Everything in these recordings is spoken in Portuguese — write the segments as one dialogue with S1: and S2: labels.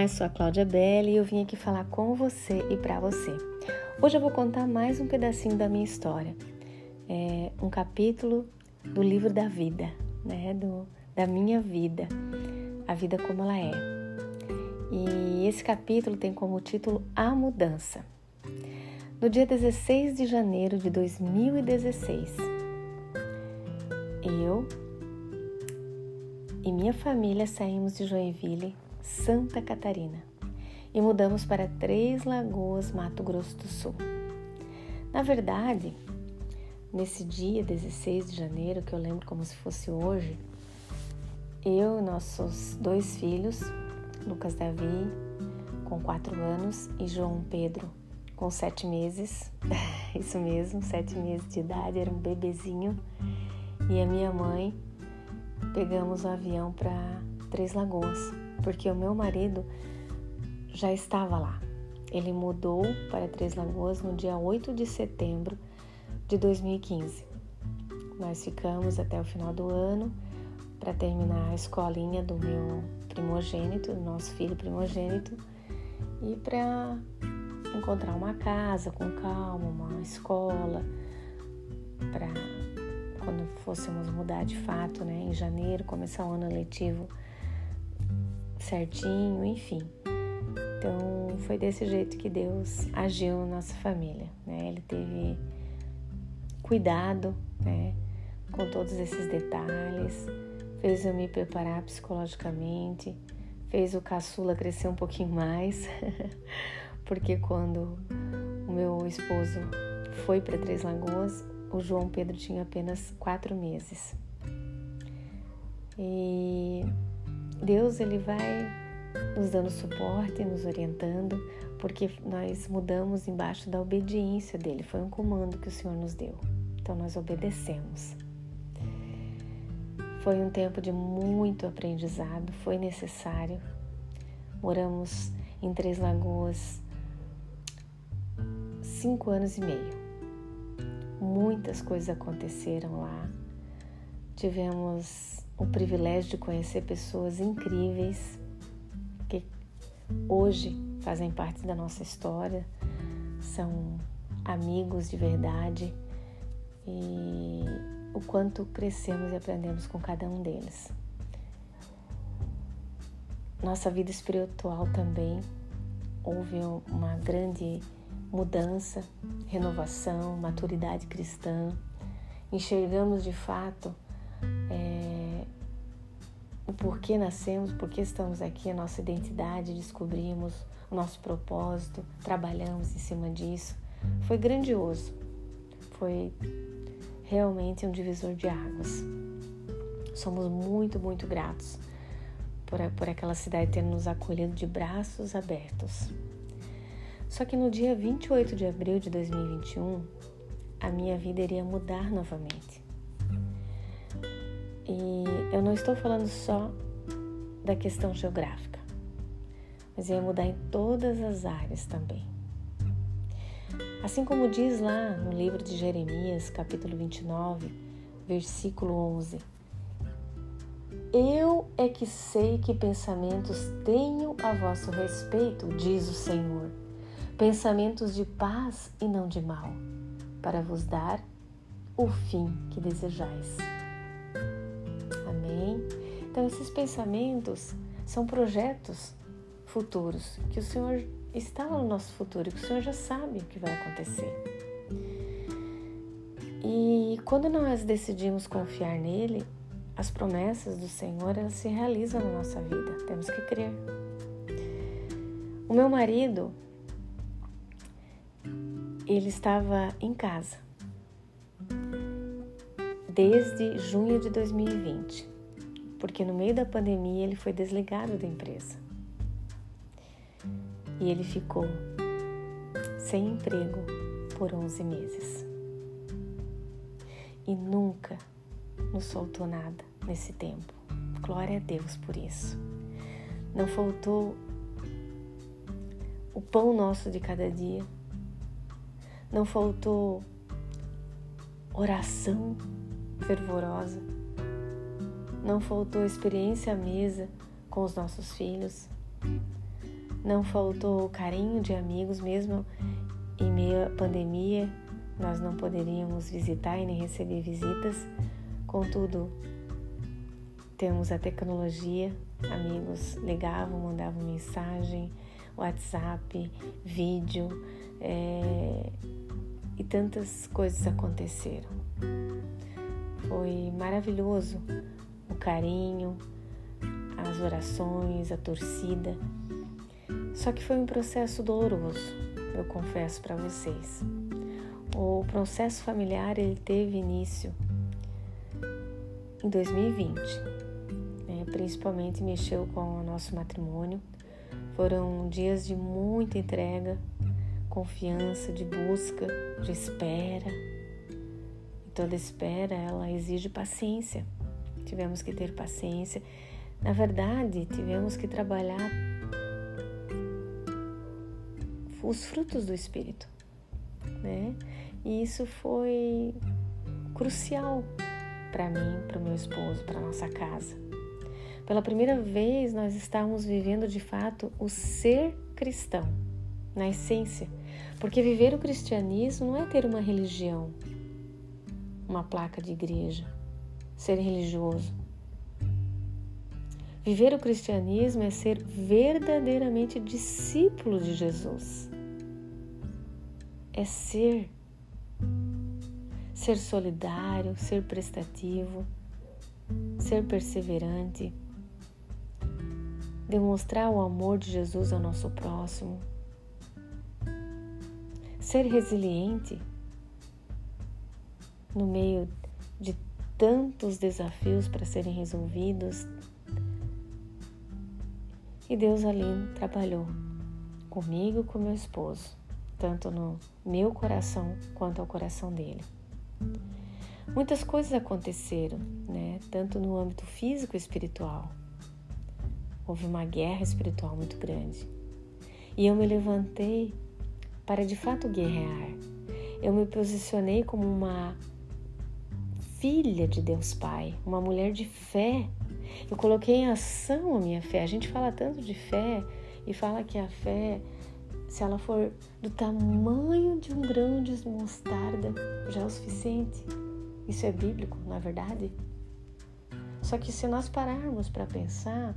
S1: Eu sou a Cláudia Belli e eu vim aqui falar com você e para você. Hoje eu vou contar mais um pedacinho da minha história, é um capítulo do livro da vida, né, do, da minha vida, a vida como ela é. E esse capítulo tem como título A Mudança. No dia 16 de janeiro de 2016, eu e minha família saímos de Joinville Santa Catarina e mudamos para Três Lagoas, Mato Grosso do Sul. Na verdade, nesse dia 16 de janeiro, que eu lembro como se fosse hoje, eu e nossos dois filhos, Lucas Davi, com quatro anos, e João Pedro, com sete meses, isso mesmo, sete meses de idade, era um bebezinho, e a minha mãe, pegamos o avião para Três Lagoas porque o meu marido já estava lá. Ele mudou para Três Lagoas no dia 8 de setembro de 2015. Nós ficamos até o final do ano para terminar a escolinha do meu primogênito, do nosso filho primogênito, e para encontrar uma casa com calma, uma escola, para quando fôssemos mudar de fato, né, em janeiro, começar o ano letivo certinho, enfim. Então foi desse jeito que Deus agiu na nossa família, né? Ele teve cuidado, né, com todos esses detalhes, fez eu me preparar psicologicamente, fez o caçula crescer um pouquinho mais, porque quando o meu esposo foi para Três Lagoas, o João Pedro tinha apenas quatro meses. E Deus ele vai nos dando suporte, nos orientando, porque nós mudamos embaixo da obediência dele. Foi um comando que o Senhor nos deu. Então nós obedecemos. Foi um tempo de muito aprendizado, foi necessário. Moramos em Três Lagoas cinco anos e meio. Muitas coisas aconteceram lá. Tivemos o privilégio de conhecer pessoas incríveis que hoje fazem parte da nossa história, são amigos de verdade e o quanto crescemos e aprendemos com cada um deles. Nossa vida espiritual também houve uma grande mudança, renovação, maturidade cristã. Enxergamos de fato é, o porquê nascemos, porquê estamos aqui, a nossa identidade, descobrimos o nosso propósito, trabalhamos em cima disso. Foi grandioso, foi realmente um divisor de águas. Somos muito, muito gratos por, por aquela cidade ter nos acolhido de braços abertos. Só que no dia 28 de abril de 2021, a minha vida iria mudar novamente. E eu não estou falando só da questão geográfica, mas ia mudar em todas as áreas também. Assim como diz lá no livro de Jeremias, capítulo 29, versículo 11: Eu é que sei que pensamentos tenho a vosso respeito, diz o Senhor, pensamentos de paz e não de mal, para vos dar o fim que desejais. Então, esses pensamentos são projetos futuros que o Senhor está no nosso futuro, que o Senhor já sabe o que vai acontecer. E quando nós decidimos confiar nele, as promessas do Senhor elas se realizam na nossa vida. Temos que crer. O meu marido, ele estava em casa desde junho de 2020 porque no meio da pandemia ele foi desligado da empresa. E ele ficou sem emprego por 11 meses. E nunca nos faltou nada nesse tempo. Glória a Deus por isso. Não faltou o pão nosso de cada dia. Não faltou oração fervorosa não faltou experiência à mesa com os nossos filhos. Não faltou carinho de amigos, mesmo em meio à pandemia, nós não poderíamos visitar e nem receber visitas. Contudo, temos a tecnologia, amigos ligavam, mandavam mensagem, WhatsApp, vídeo é, e tantas coisas aconteceram. Foi maravilhoso o carinho, as orações, a torcida. Só que foi um processo doloroso, eu confesso para vocês. O processo familiar ele teve início em 2020, né? principalmente mexeu com o nosso matrimônio. Foram dias de muita entrega, confiança, de busca, de espera. E toda espera ela exige paciência. Tivemos que ter paciência. Na verdade, tivemos que trabalhar os frutos do Espírito, né? E isso foi crucial para mim, para o meu esposo, para nossa casa. Pela primeira vez, nós estávamos vivendo de fato o ser cristão, na essência, porque viver o cristianismo não é ter uma religião, uma placa de igreja, ser religioso. Viver o cristianismo é ser verdadeiramente discípulo de Jesus é ser. Ser solidário, ser prestativo, ser perseverante, demonstrar o amor de Jesus ao nosso próximo, ser resiliente no meio de tantos desafios para serem resolvidos. E Deus ali trabalhou comigo com meu esposo tanto no meu coração quanto ao coração dele. Muitas coisas aconteceram, né? tanto no âmbito físico e espiritual. Houve uma guerra espiritual muito grande. E eu me levantei para de fato guerrear. Eu me posicionei como uma filha de Deus Pai, uma mulher de fé. Eu coloquei em ação a minha fé. A gente fala tanto de fé e fala que a fé se ela for do tamanho de um grão de mostarda, já é o suficiente. Isso é bíblico, não é verdade? Só que se nós pararmos para pensar,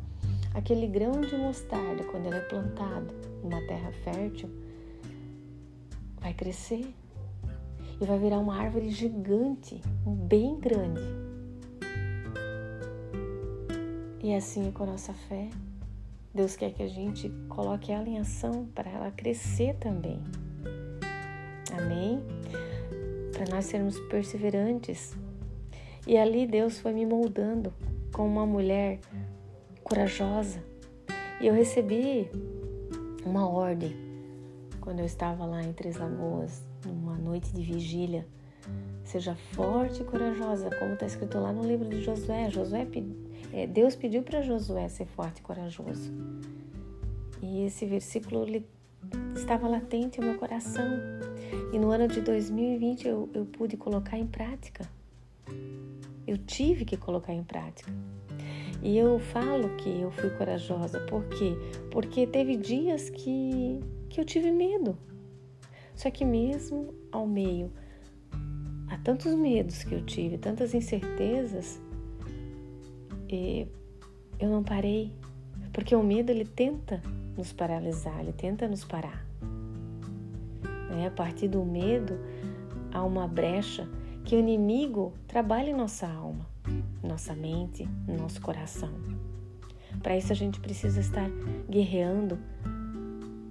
S1: aquele grão de mostarda, quando ele é plantado numa terra fértil, vai crescer e vai virar uma árvore gigante, bem grande. E assim é com a nossa fé. Deus quer que a gente coloque ela em ação para ela crescer também. Amém? Para nós sermos perseverantes. E ali Deus foi me moldando como uma mulher corajosa. E eu recebi uma ordem quando eu estava lá em Três Lagoas, numa noite de vigília. Seja forte e corajosa, como está escrito lá no livro de Josué. Josué é, Deus pediu para Josué ser forte e corajoso. E esse versículo estava latente no meu coração. E no ano de 2020 eu, eu pude colocar em prática. Eu tive que colocar em prática. E eu falo que eu fui corajosa, por quê? Porque teve dias que, que eu tive medo. Só que mesmo ao meio a tantos medos que eu tive, tantas incertezas, eu não parei, porque o medo ele tenta nos paralisar, ele tenta nos parar. É, a partir do medo há uma brecha que o inimigo trabalha em nossa alma, nossa mente, nosso coração. Para isso a gente precisa estar guerreando,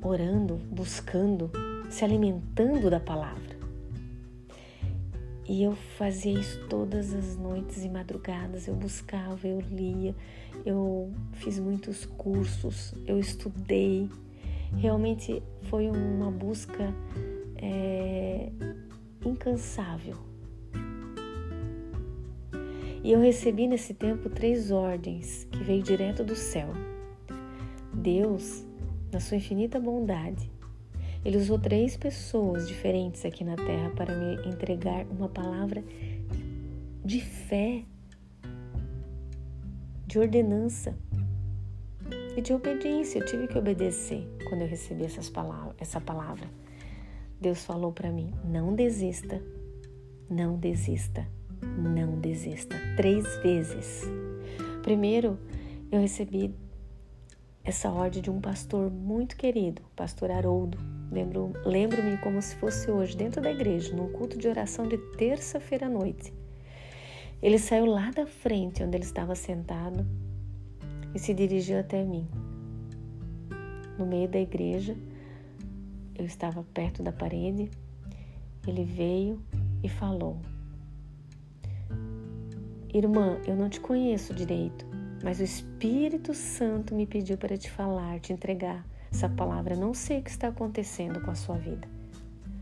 S1: orando, buscando, se alimentando da palavra. E eu fazia isso todas as noites e madrugadas. Eu buscava, eu lia, eu fiz muitos cursos, eu estudei. Realmente foi uma busca é, incansável. E eu recebi nesse tempo três ordens que veio direto do céu. Deus, na sua infinita bondade, ele usou três pessoas diferentes aqui na terra para me entregar uma palavra de fé, de ordenança. e de obediência. Eu tive que obedecer quando eu recebi essas palavras, essa palavra. Deus falou para mim: não desista, não desista, não desista. Três vezes. Primeiro, eu recebi essa ordem de um pastor muito querido, pastor Haroldo. Lembro, lembro-me como se fosse hoje, dentro da igreja, num culto de oração de terça-feira à noite. Ele saiu lá da frente, onde ele estava sentado, e se dirigiu até mim. No meio da igreja, eu estava perto da parede. Ele veio e falou: Irmã, eu não te conheço direito, mas o Espírito Santo me pediu para te falar, te entregar essa palavra. Não sei o que está acontecendo com a sua vida,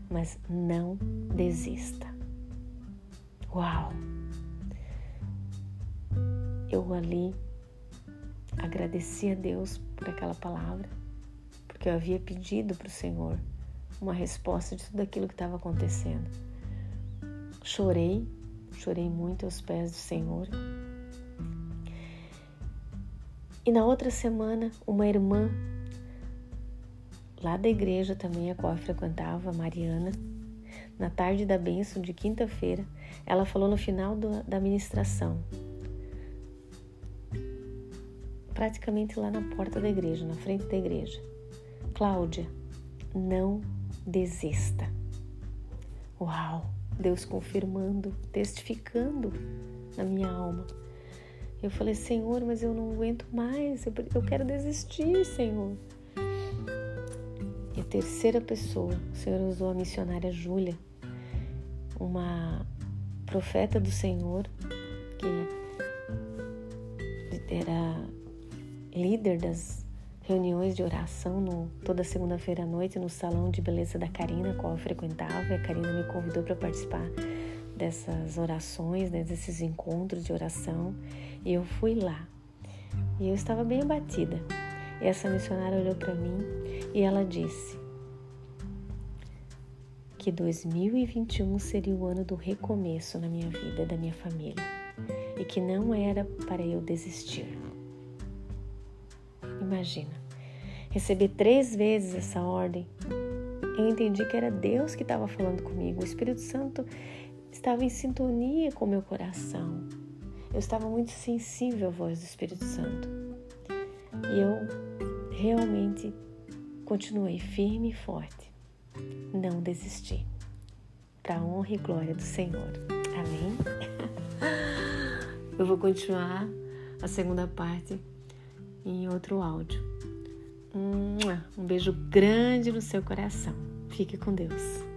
S1: mas não desista. Uau! Eu ali agradeci a Deus por aquela palavra, porque eu havia pedido para o Senhor uma resposta de tudo aquilo que estava acontecendo. Chorei, chorei muito aos pés do Senhor. E na outra semana, uma irmã lá da igreja também, a qual eu frequentava, Mariana, na tarde da bênção de quinta-feira, ela falou no final do, da ministração: praticamente lá na porta da igreja, na frente da igreja. Cláudia, não desista. Uau! Deus confirmando, testificando na minha alma. Eu falei, Senhor, mas eu não aguento mais, eu, quero desistir, Senhor. E a terceira pessoa, o Senhor usou a missionária Júlia, uma profeta do Senhor, que era líder das reuniões de oração no, toda segunda-feira à noite no salão de beleza da Karina, qual eu frequentava. E a Karina me convidou para participar dessas orações, né, desses encontros de oração. E eu fui lá. E eu estava bem abatida. E essa missionária olhou para mim e ela disse que 2021 seria o ano do recomeço na minha vida, da minha família, e que não era para eu desistir. Imagina, receber três vezes essa ordem. Eu entendi que era Deus que estava falando comigo. O Espírito Santo estava em sintonia com meu coração. Eu estava muito sensível à voz do Espírito Santo. E eu realmente continuei firme e forte. Não desisti. Para a honra e glória do Senhor. Amém? Eu vou continuar a segunda parte em outro áudio. Um beijo grande no seu coração. Fique com Deus.